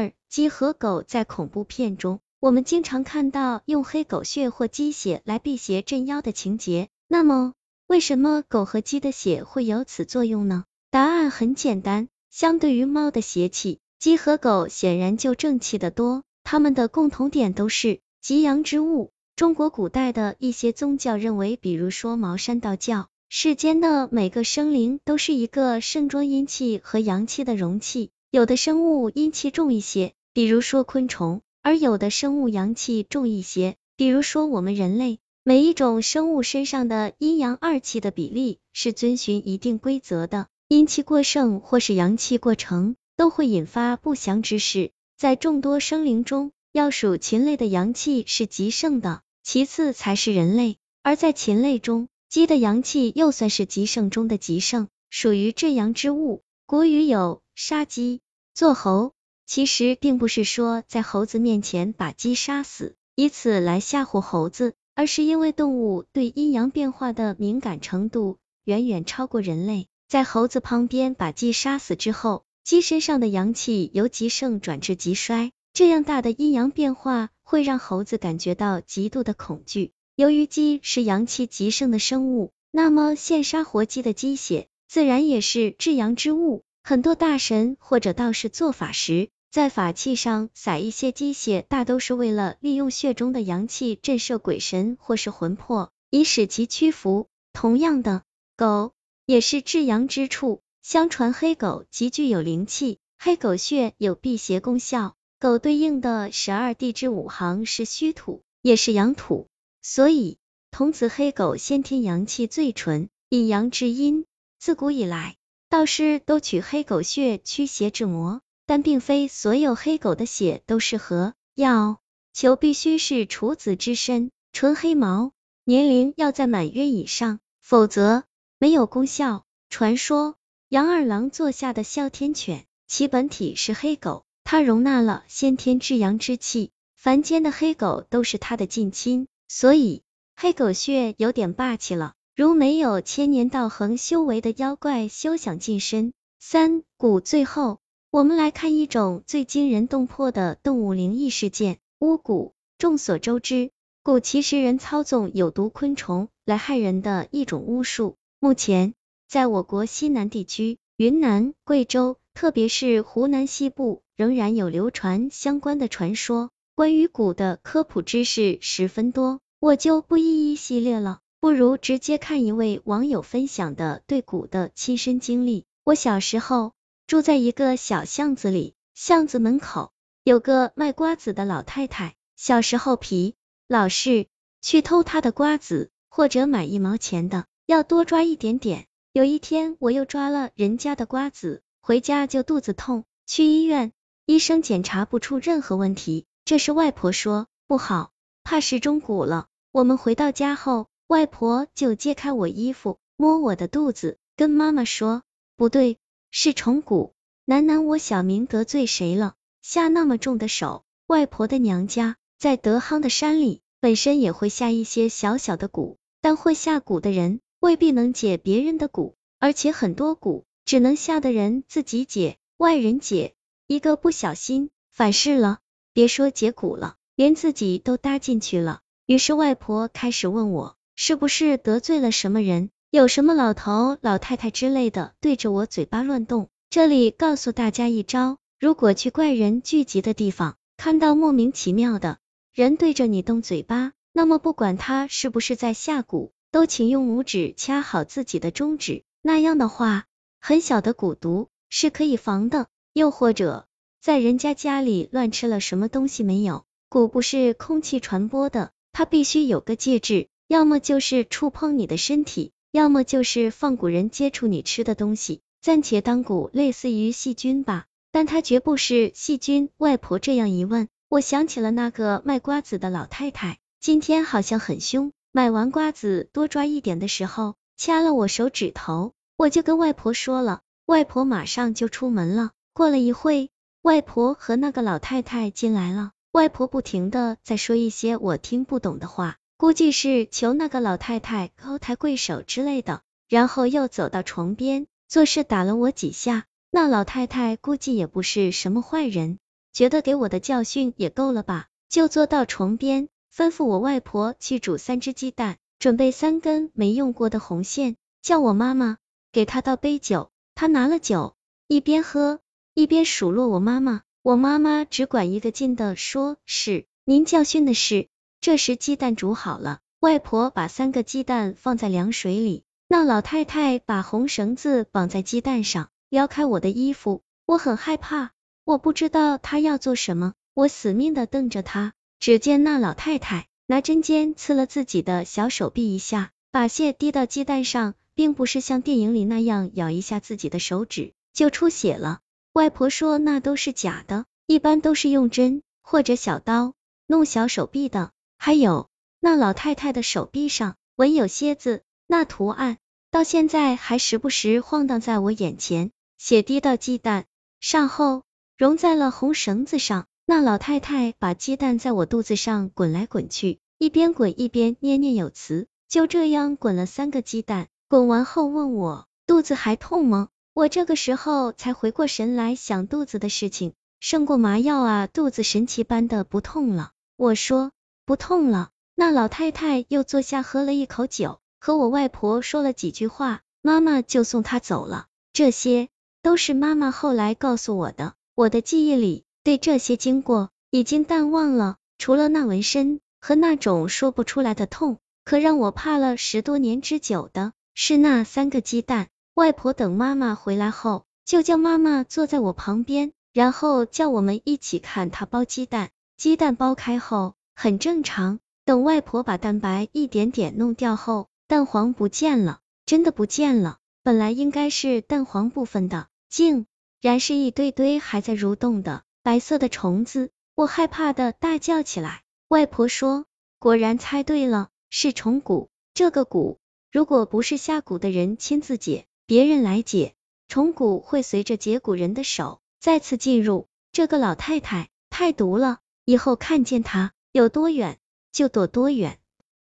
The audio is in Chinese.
二，鸡和狗在恐怖片中，我们经常看到用黑狗血或鸡血来辟邪镇妖的情节。那么，为什么狗和鸡的血会有此作用呢？答案很简单，相对于猫的邪气，鸡和狗显然就正气的多。它们的共同点都是极阳之物。中国古代的一些宗教认为，比如说茅山道教，世间的每个生灵都是一个盛装阴气和阳气的容器。有的生物阴气重一些，比如说昆虫，而有的生物阳气重一些，比如说我们人类。每一种生物身上的阴阳二气的比例是遵循一定规则的，阴气过盛或是阳气过盛，都会引发不祥之事。在众多生灵中，要数禽类的阳气是极盛的，其次才是人类。而在禽类中，鸡的阳气又算是极盛中的极盛，属于至阳之物。古语有。杀鸡做猴，其实并不是说在猴子面前把鸡杀死，以此来吓唬猴子，而是因为动物对阴阳变化的敏感程度远远超过人类。在猴子旁边把鸡杀死之后，鸡身上的阳气由极盛转至极衰，这样大的阴阳变化会让猴子感觉到极度的恐惧。由于鸡是阳气极盛的生物，那么现杀活鸡的鸡血自然也是至阳之物。很多大神或者道士做法时，在法器上撒一些鸡血，大都是为了利用血中的阳气震慑鬼神或是魂魄，以使其屈服。同样的，狗也是至阳之处。相传黑狗极具有灵气，黑狗血有辟邪功效。狗对应的十二地支五行是虚土，也是阳土，所以童子黑狗先天阳气最纯，以阳制阴。自古以来。道士都取黑狗血驱邪治魔，但并非所有黑狗的血都适合。要求必须是处子之身，纯黑毛，年龄要在满月以上，否则没有功效。传说杨二郎座下的哮天犬，其本体是黑狗，它容纳了先天至阳之气，凡间的黑狗都是它的近亲，所以黑狗血有点霸气了。如没有千年道恒修为的妖怪，休想近身。三蛊最后，我们来看一种最惊人动魄的动物灵异事件——巫蛊。众所周知，蛊其实人操纵有毒昆虫来害人的一种巫术。目前，在我国西南地区，云南、贵州，特别是湖南西部，仍然有流传相关的传说。关于蛊的科普知识十分多，我就不一一系列了。不如直接看一位网友分享的对蛊的亲身经历。我小时候住在一个小巷子里，巷子门口有个卖瓜子的老太太。小时候皮，老是去偷她的瓜子，或者买一毛钱的，要多抓一点点。有一天，我又抓了人家的瓜子，回家就肚子痛，去医院，医生检查不出任何问题。这时外婆说不好，怕是中蛊了。我们回到家后。外婆就揭开我衣服，摸我的肚子，跟妈妈说：“不对，是虫蛊。”喃喃，我小明得罪谁了？下那么重的手。外婆的娘家在德夯的山里，本身也会下一些小小的蛊，但会下蛊的人未必能解别人的蛊，而且很多蛊只能下的人自己解，外人解，一个不小心反噬了，别说解蛊了，连自己都搭进去了。于是外婆开始问我。是不是得罪了什么人？有什么老头、老太太之类的对着我嘴巴乱动？这里告诉大家一招：如果去怪人聚集的地方，看到莫名其妙的人对着你动嘴巴，那么不管他是不是在下蛊，都请用拇指掐好自己的中指，那样的话，很小的蛊毒是可以防的。又或者，在人家家里乱吃了什么东西没有？蛊不是空气传播的，它必须有个介质。要么就是触碰你的身体，要么就是放蛊人接触你吃的东西，暂且当蛊类似于细菌吧，但它绝不是细菌。外婆这样一问，我想起了那个卖瓜子的老太太，今天好像很凶，买完瓜子多抓一点的时候，掐了我手指头，我就跟外婆说了，外婆马上就出门了。过了一会，外婆和那个老太太进来了，外婆不停的在说一些我听不懂的话。估计是求那个老太太高抬贵手之类的，然后又走到床边，做事打了我几下。那老太太估计也不是什么坏人，觉得给我的教训也够了吧，就坐到床边，吩咐我外婆去煮三只鸡蛋，准备三根没用过的红线，叫我妈妈给她倒杯酒。她拿了酒，一边喝一边数落我妈妈。我妈妈只管一个劲的说：“是您教训的是。”这时鸡蛋煮好了，外婆把三个鸡蛋放在凉水里，那老太太把红绳子绑在鸡蛋上，撩开我的衣服，我很害怕，我不知道她要做什么，我死命的瞪着她。只见那老太太拿针尖刺了自己的小手臂一下，把血滴到鸡蛋上，并不是像电影里那样咬一下自己的手指就出血了。外婆说那都是假的，一般都是用针或者小刀弄小手臂的。还有那老太太的手臂上纹有蝎子，那图案到现在还时不时晃荡在我眼前。血滴到鸡蛋上后融在了红绳子上，那老太太把鸡蛋在我肚子上滚来滚去，一边滚一边念念有词。就这样滚了三个鸡蛋，滚完后问我肚子还痛吗？我这个时候才回过神来，想肚子的事情，胜过麻药啊，肚子神奇般的不痛了。我说不痛了。那老太太又坐下喝了一口酒，和我外婆说了几句话，妈妈就送她走了。这些都是妈妈后来告诉我的，我的记忆里对这些经过已经淡忘了，除了那纹身和那种说不出来的痛，可让我怕了十多年之久的是那三个鸡蛋。外婆等妈妈回来后，就叫妈妈坐在我旁边，然后叫我们一起看她剥鸡蛋。鸡蛋剥开后很正常，等外婆把蛋白一点点弄掉后，蛋黄不见了，真的不见了。本来应该是蛋黄部分的，竟然是一堆堆还在蠕动的白色的虫子。我害怕的大叫起来。外婆说：“果然猜对了，是虫蛊。这个蛊，如果不是下蛊的人亲自解。”别人来解虫蛊会随着解蛊人的手再次进入。这个老太太太毒了，以后看见她有多远就躲多远。